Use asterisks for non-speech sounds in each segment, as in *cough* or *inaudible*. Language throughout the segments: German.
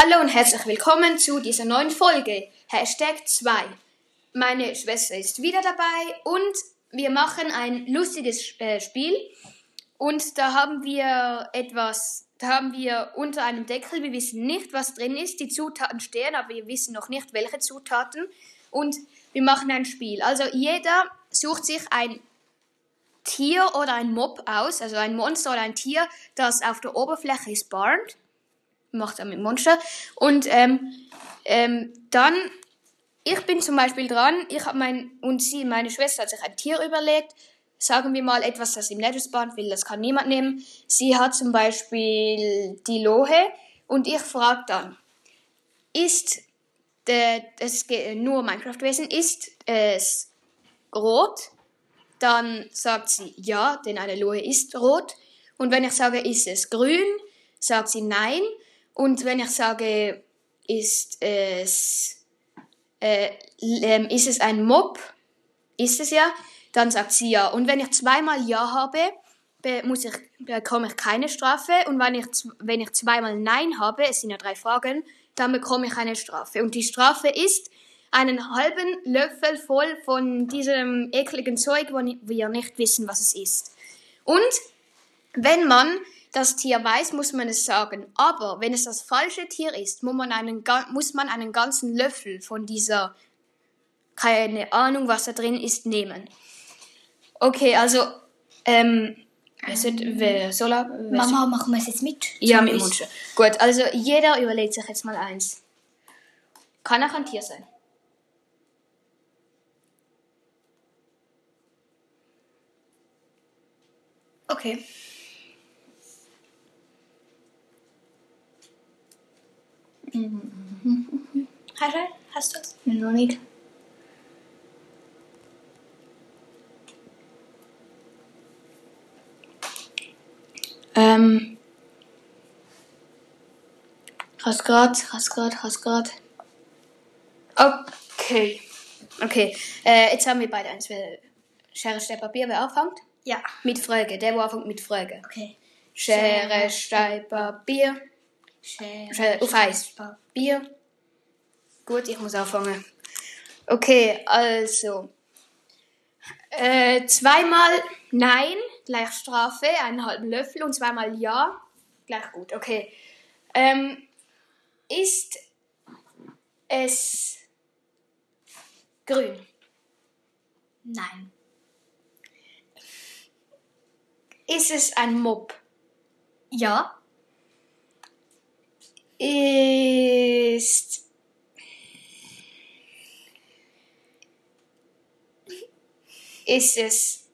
Hallo und herzlich willkommen zu dieser neuen Folge. Hashtag 2. Meine Schwester ist wieder dabei und wir machen ein lustiges äh, Spiel. Und da haben wir etwas, da haben wir unter einem Deckel, wir wissen nicht, was drin ist. Die Zutaten stehen, aber wir wissen noch nicht, welche Zutaten. Und wir machen ein Spiel. Also jeder sucht sich ein Tier oder ein Mob aus, also ein Monster oder ein Tier, das auf der Oberfläche spawnt macht er mit Monster. Und ähm, ähm, dann, ich bin zum Beispiel dran, ich habe mein, und sie, meine Schwester, hat sich ein Tier überlegt. Sagen wir mal etwas, das im spawnt will, das kann niemand nehmen. Sie hat zum Beispiel die Lohe und ich frage dann, ist geht nur Minecraft-Wesen, ist es rot? Dann sagt sie ja, denn eine Lohe ist rot. Und wenn ich sage, ist es grün, sagt sie nein. Und wenn ich sage, ist es, äh, ähm, ist es ein Mob, ist es ja, dann sagt sie ja. Und wenn ich zweimal Ja habe, muss ich, bekomme ich keine Strafe. Und wenn ich, wenn ich zweimal Nein habe, es sind ja drei Fragen, dann bekomme ich eine Strafe. Und die Strafe ist einen halben Löffel voll von diesem ekligen Zeug, wo wir nicht wissen, was es ist. Und wenn man das Tier weiß, muss man es sagen. Aber wenn es das falsche Tier ist, muss man einen, muss man einen ganzen Löffel von dieser, keine Ahnung, was da drin ist, nehmen. Okay, also, ähm, also, wer soll er? Wer Mama, machen wir es jetzt mit? Ja, mit Mundschuh. Gut, also jeder überlegt sich jetzt mal eins. Kann auch ein Tier sein. Okay. Hast du? Hast du es? Noch nicht. Ähm. Hast grad, hast grad, hast grad. Okay. Okay. Äh, jetzt haben wir beide eins. Schere, Stein, Papier. Wer anfängt? Ja. Mit Frage. Der, der anfängt mit Frage. Okay. Schere, Stein, Papier. Schere, auf Eis. Papier. Gut, ich muss anfangen. Okay, also. Äh, zweimal Nein, gleich Strafe, einen halben Löffel und zweimal Ja, gleich gut. Okay. Ähm, ist es grün? Nein. Ist es ein Mob? Ja. Ist ist es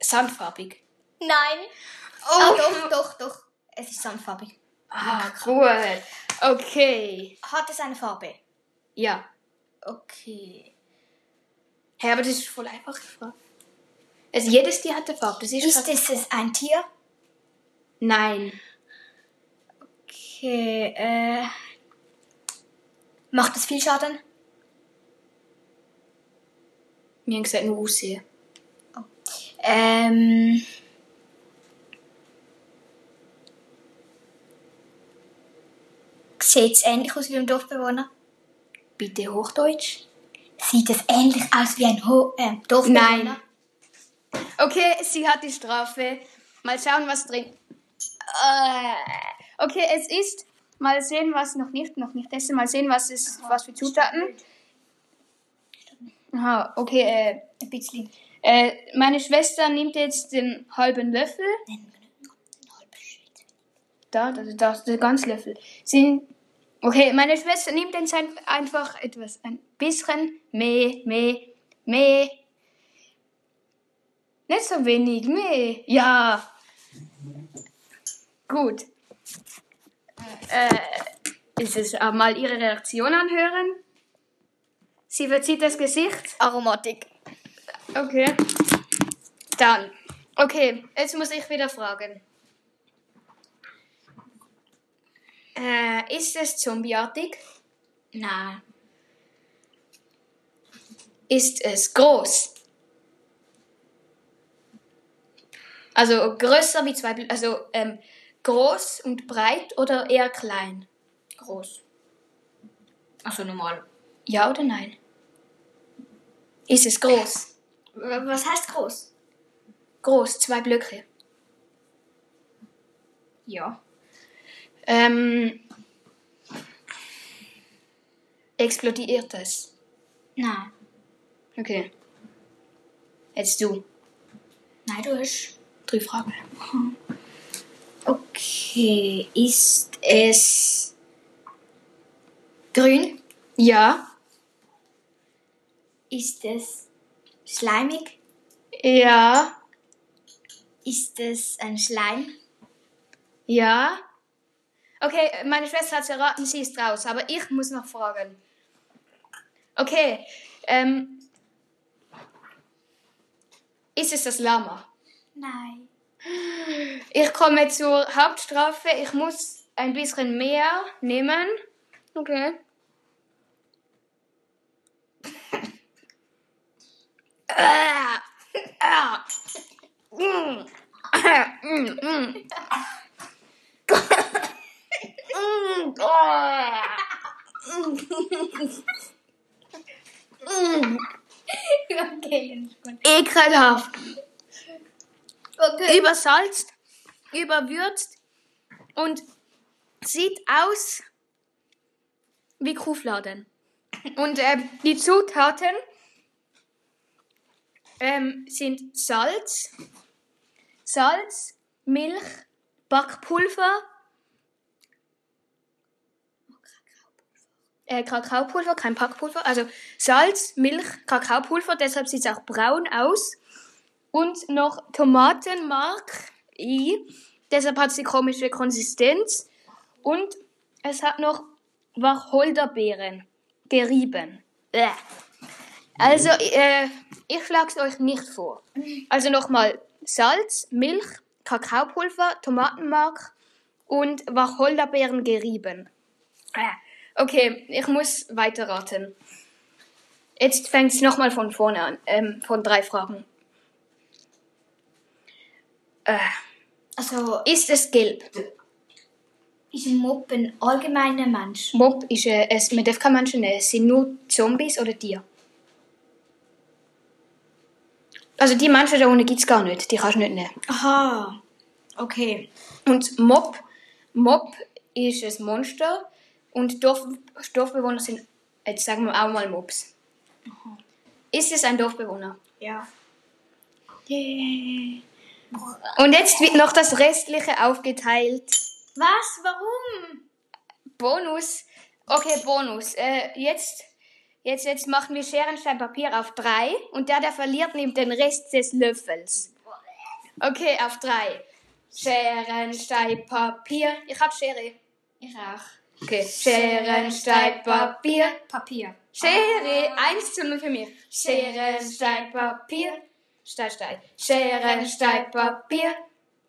sandfarbig? Nein. Oh, Ah, doch, doch, doch. Es ist sandfarbig. Ah, cool. Okay. Hat es eine Farbe? Ja. Okay. Hä, aber das ist voll einfach. Also jedes Tier hat eine Farbe. Das ist, Ist es ein Tier? Nein. Okay, äh. Macht es viel Schaden? Wir haben gesagt, nur aussehen. Ähm. Sieht es ähnlich aus wie ein Dorfbewohner? Bitte Hochdeutsch. Sieht es ähnlich aus wie ein Ho äh, Dorfbewohner? Nein. Okay, sie hat die Strafe. Mal schauen, was drin. Äh, okay, es ist. Mal sehen, was noch nicht, noch nicht essen. Mal sehen, was ist, was für Zutaten. Aha, okay, äh, Ein bisschen. äh, meine Schwester nimmt jetzt den halben Löffel. Da, da, da, der ganze Löffel. Sind, okay, meine Schwester nimmt jetzt ein- einfach etwas, ein bisschen mehr, mehr, mehr. Nicht so wenig, mehr. Ja. Gut. Äh, ist es äh, mal ihre Reaktion anhören? Sie verzieht das Gesicht. Aromatik. Okay. Dann. Okay, jetzt muss ich wieder fragen. Äh, ist es zombieartig? Nein. Ist es groß? Also größer wie zwei, also ähm, groß und breit oder eher klein? Groß. Also normal. Ja oder nein? Ist es groß? Was heißt groß? Groß, zwei Blöcke. Ja. Ähm, explodiert es? Nein. Okay. Jetzt du. Nein, du hast. Drei Fragen. *laughs* Okay. Ist es grün? Ja. Ist es schleimig? Ja. Ist es ein Schleim? Ja. Okay, meine Schwester hat es erraten, sie ist raus, aber ich muss noch fragen. Okay, ähm, ist es das Lama? Nein. Ich komme zur Hauptstrafe. Ich muss ein bisschen mehr nehmen. Okay. Ah, ah. Mm. Mm, mm. Mm, ah. Mm. okay, ist gut. Ekelhaft. Okay. übersalzt, überwürzt und sieht aus wie Kuhfladen. Und ähm, die Zutaten ähm, sind Salz, Salz, Milch, Backpulver, äh, Kakaopulver, kein Backpulver, also Salz, Milch, Kakaopulver, deshalb sieht es auch braun aus und noch Tomatenmark i. Deshalb hat es die komische Konsistenz. Und es hat noch Wacholderbeeren gerieben. Bäh. Also, äh, ich schlage es euch nicht vor. Also nochmal Salz, Milch, Kakaopulver, Tomatenmark und Wacholderbeeren gerieben. Äh. Okay, ich muss weiter raten. Jetzt fängt es nochmal von vorne an, ähm, von drei Fragen. Äh, Also, ist es gelb? ist ein Mob ein allgemeiner Mensch? Mob ist äh, es, man darf keine Menschen nehmen, es sind nur Zombies oder Tiere. Also die Menschen da unten gibt es gar nicht, die kannst du nicht nehmen. Aha. Okay. Und Mob, Mob ist ein Monster und Dorf, Dorfbewohner sind, jetzt sagen wir auch mal Mobs. Ist es ein Dorfbewohner? Ja. Yeah. Und jetzt wird noch das Restliche aufgeteilt. Was? Warum? Bonus. Okay, Bonus. Äh, jetzt, jetzt, jetzt machen wir Scherenstein Papier auf drei und der, der verliert, nimmt den Rest des Löffels. Okay, auf drei. Scherenstein Papier. Ich hab Schere. Ich auch. Okay. Scherenstein Papier. Papier. Schere. Eins zu null für mich. Scherenstein Papier. Stein, Stein. Scherenstein Papier.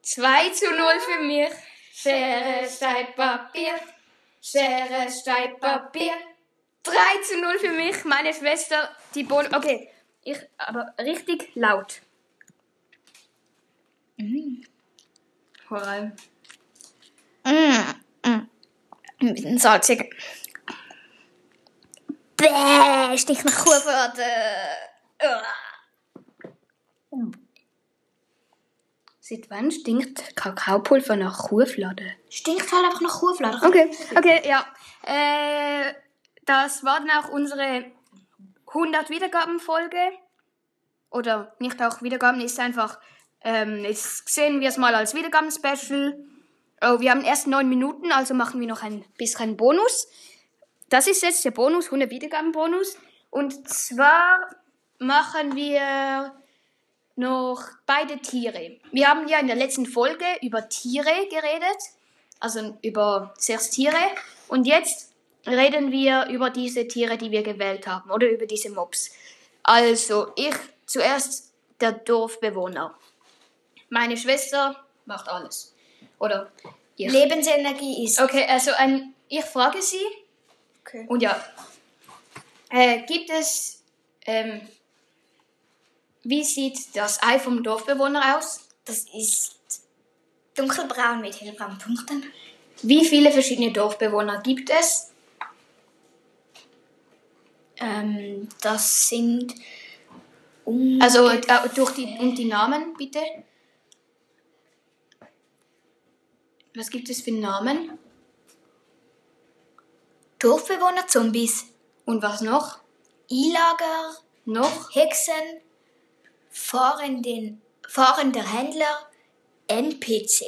Zwei zu null für mich. Schere, Stein, Papier. Schere, Stein, Papier. 3 zu 0 für mich, meine Schwester, die Bon. Okay, ich, aber richtig laut. Vor allem. Ein bisschen salzig. Bäh, stich nach Kuhfladen. Seit wann stinkt Kakaopulver nach Kuhfladen? Stinkt halt einfach nach Kuhfladen. Okay, okay, ja. Äh, das war dann auch unsere 100 Wiedergabenfolge. Oder nicht auch Wiedergaben, ist einfach, ähm, jetzt sehen wir es mal als Wiedergaben-Special. Oh, wir haben erst 9 Minuten, also machen wir noch ein bisschen Bonus. Das ist jetzt der Bonus, 100 Wiedergaben-Bonus. Und zwar machen wir noch beide Tiere. Wir haben ja in der letzten Folge über Tiere geredet, also über sechs Tiere. Und jetzt reden wir über diese Tiere, die wir gewählt haben, oder über diese Mobs. Also, ich zuerst der Dorfbewohner. Meine Schwester macht alles. Oder ich. Lebensenergie ist. Okay, also ein, ich frage sie, Okay. und ja, äh, gibt es, ähm, wie sieht das Ei vom Dorfbewohner aus? Das ist dunkelbraun mit hellbraunen Punkten. Wie viele verschiedene Dorfbewohner gibt es? Ähm, das sind um Also äh, durch die, und die Namen, bitte. Was gibt es für Namen? Dorfbewohner-Zombies, Und was noch? Eilager, Noch? Hexen, fahrenden, fahrender Händler, NPC,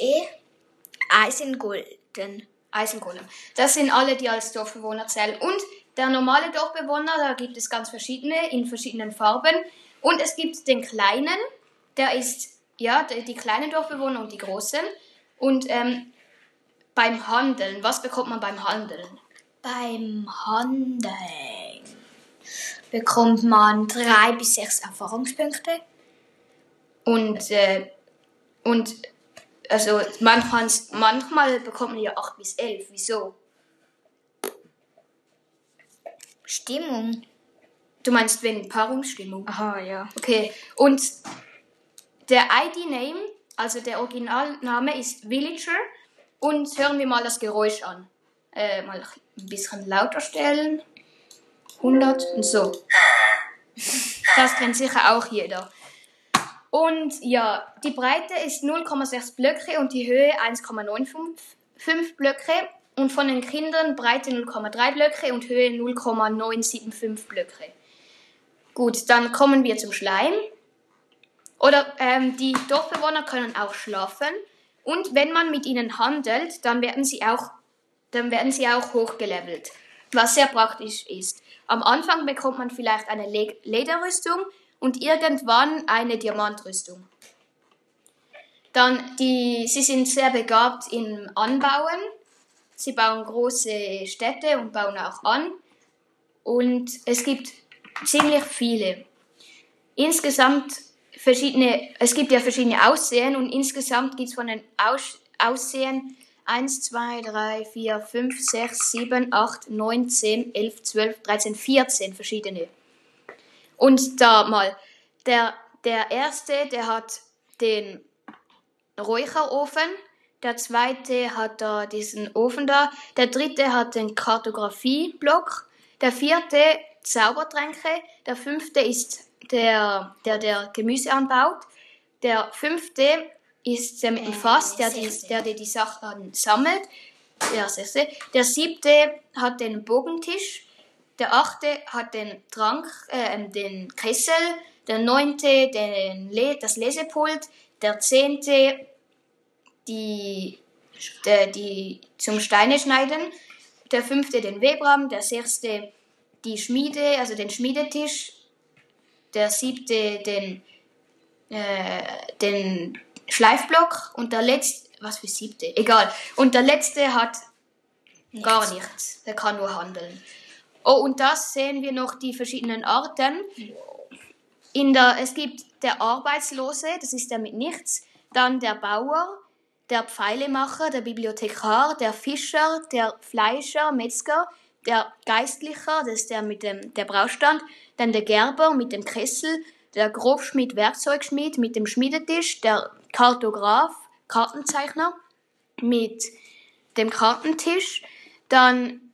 Eisengolden. Eisengolem. Das sind alle, die als Dorfbewohner zählen. Und der normale Dorfbewohner, da gibt es ganz verschiedene, in verschiedenen Farben. Und es gibt den kleinen, der ist, ja, die, die kleinen Dorfbewohner und die großen. Und ähm, beim Handeln, was bekommt man beim Handeln? Beim Handeln bekommt man drei bis sechs Erfahrungspunkte. Und, äh, und also manchmal, manchmal bekommt man ja 8 bis 11. Wieso? Stimmung. Du meinst wegen Paarungsstimmung? Aha, ja. Okay, und der ID-Name, also der Originalname ist Villager. Und hören wir mal das Geräusch an. Äh, mal ein bisschen lauter stellen. 100 und so. Das kennt sicher auch jeder. Und ja, die Breite ist 0,6 Blöcke und die Höhe 1,95 Blöcke. Und von den Kindern Breite 0,3 Blöcke und Höhe 0,975 Blöcke. Gut, dann kommen wir zum Schleim. Oder ähm, die Dorfbewohner können auch schlafen. Und wenn man mit ihnen handelt, dann werden sie auch, dann werden sie auch hochgelevelt. Was sehr praktisch ist. Am Anfang bekommt man vielleicht eine Le Lederrüstung und irgendwann eine Diamantrüstung. Dann die, sie sind sehr begabt im Anbauen. Sie bauen große Städte und bauen auch an. Und es gibt ziemlich viele. Insgesamt verschiedene, es gibt ja verschiedene Aussehen und insgesamt gibt es von den Aus, Aussehen 1, 2, 3, 4, 5, 6, 7, 8, 9, 10, 11, 12, 13, 14 verschiedene. Und da mal, der, der erste, der hat den Räucherofen, der zweite hat da diesen Ofen da, der dritte hat den Kartografieblock, der vierte Zaubertränke, der fünfte ist der, der, der Gemüse anbaut, der fünfte ist der mit dem Fass, der die, der, der die Sachen sammelt, der sechste, der siebte hat den Bogentisch, der achte hat den Trank, äh, den Kessel, der neunte den Le das Lesepult, der zehnte die, der, die zum Steine schneiden, der fünfte den Webrahmen, der sechste die Schmiede, also den Schmiedetisch, der siebte den, äh, den Schleifblock und der letzte, was für siebte, egal. Und der letzte hat gar nichts, der kann nur handeln. Oh, und das sehen wir noch die verschiedenen Arten. In der, es gibt der Arbeitslose, das ist der mit nichts, dann der Bauer, der Pfeilemacher, der Bibliothekar, der Fischer, der Fleischer, Metzger, der Geistlicher, das ist der mit dem der Braustand, dann der Gerber mit dem Kessel, der Grobschmied, Werkzeugschmied mit dem Schmiedetisch, der Kartograf, Kartenzeichner mit dem Kartentisch, dann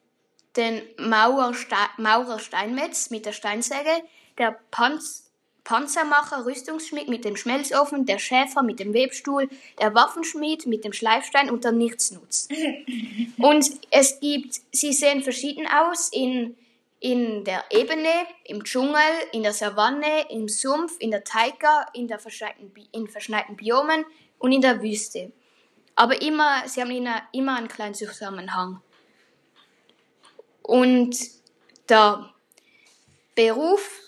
den Maurer, Ste Maurer Steinmetz mit der Steinsäge, der Panz Panzermacher, Rüstungsschmied mit dem Schmelzofen, der Schäfer mit dem Webstuhl, der Waffenschmied mit dem Schleifstein und der Nichtsnutz. *laughs* und es gibt, sie sehen verschieden aus in, in der Ebene, im Dschungel, in der Savanne, im Sumpf, in der Taiga, in, der verschneiten, in verschneiten Biomen und in der Wüste. Aber immer, sie haben immer einen kleinen Zusammenhang. Und der Beruf,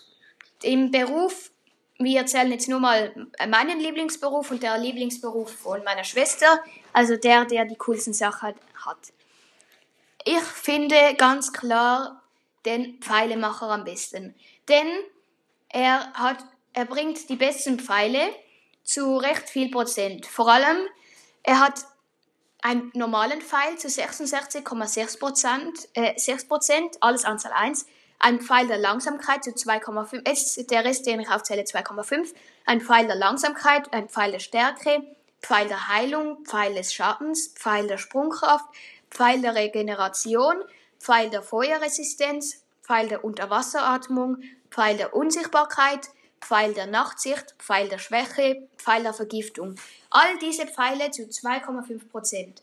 im Beruf, wir erzählen jetzt nur mal meinen Lieblingsberuf und der Lieblingsberuf von meiner Schwester, also der, der die coolsten Sachen hat. Ich finde ganz klar den Pfeilemacher am besten, denn er hat, er bringt die besten Pfeile zu recht viel Prozent. Vor allem, er hat einen normalen Pfeil zu 66,6 Prozent, äh, 6 Prozent, alles Anzahl 1. Ein Pfeil der Langsamkeit zu 2,5, ist der Rest, den ich aufzähle, 2,5. Ein Pfeil der Langsamkeit, ein Pfeil der Stärke, Pfeil der Heilung, Pfeil des Schattens, Pfeil der Sprungkraft, Pfeil der Regeneration, Pfeil der Feuerresistenz, Pfeil der Unterwasseratmung, Pfeil der Unsichtbarkeit, Pfeil der Nachtsicht, Pfeil der Schwäche, Pfeil der Vergiftung. All diese Pfeile zu 2,5 Prozent.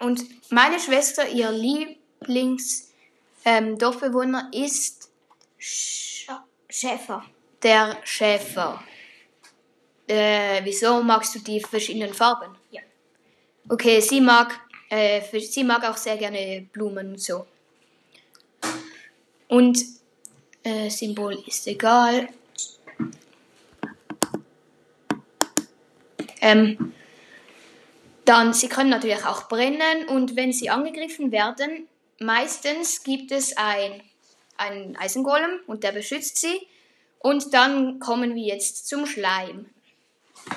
Und meine Schwester, ihr Lieblings ähm, ist Sch Schäfer. der Schäfer. Äh, wieso magst du die verschiedenen Farben? Ja. Okay, sie mag, äh, sie mag auch sehr gerne Blumen und so. Und äh, Symbol ist egal. Ähm, dann, sie können natürlich auch brennen und wenn sie angegriffen werden, meistens gibt es ein, einen Eisengolem und der beschützt sie. Und dann kommen wir jetzt zum Schleim,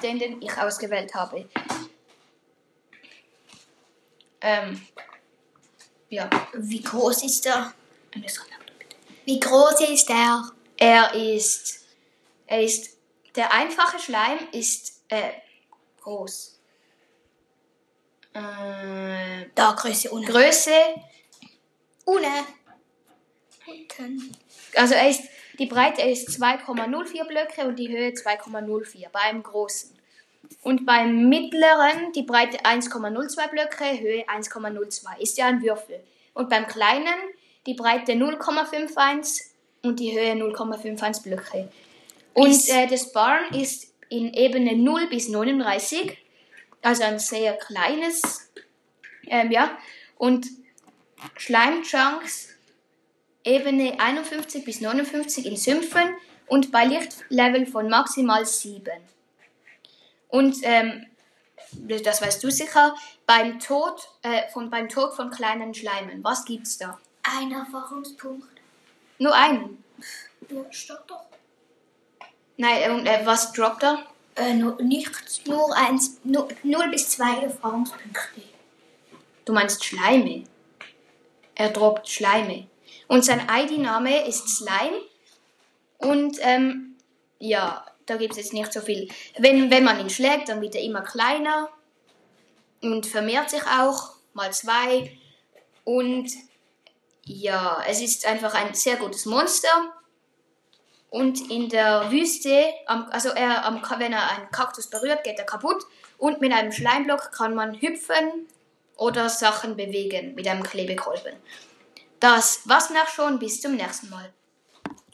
den, den ich ausgewählt habe. Ähm, ja, Wie groß ist er? bitte. Wie groß ist er? Er ist, er ist, der einfache Schleim ist äh, groß. Äh, Da Größe ohne. Größe, ohne. Also er ist, die Breite ist 2,04 Blöcke und die Höhe 2,04 beim großen. Und beim mittleren die Breite 1,02 Blöcke, Höhe 1,02. Ist ja ein Würfel. Und beim kleinen die Breite 0,51 und die Höhe 0,51 Blöcke. Und äh, das Barn ist in Ebene 0 bis 39, also ein sehr kleines, ähm, ja. Und Schleimchunks Ebene 51 bis 59 in Sümpfen und bei Lichtlevel von maximal 7. Und ähm, das weißt du sicher, beim Tod, äh, von, beim Tod von kleinen Schleimen, was gibt's da? Ein Erfahrungspunkt. Nur einen. Ja, steht doch. Nein, und äh, was droppt er? Äh, nur, nichts. Nur eins. Nur, 0 bis 2 Erfahrungspunkte. Du meinst Schleime. Er droppt Schleime. Und sein ID-Name ist Slime. Und ähm, ja, da gibt es jetzt nicht so viel. Wenn, wenn man ihn schlägt, dann wird er immer kleiner und vermehrt sich auch mal zwei. Und ja, es ist einfach ein sehr gutes Monster. Und in der Wüste, also er, wenn er einen Kaktus berührt, geht er kaputt. Und mit einem Schleimblock kann man hüpfen oder Sachen bewegen mit einem Klebekolben. Das war's noch schon. Bis zum nächsten Mal.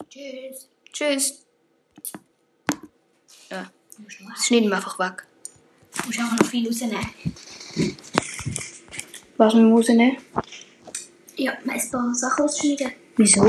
Tschüss. Tschüss. Ja, das schneiden wir einfach weg. du musst auch noch viel rausnehmen. Was wir müssen, ne? Ja, ein paar Sachen ausschneiden. Wieso?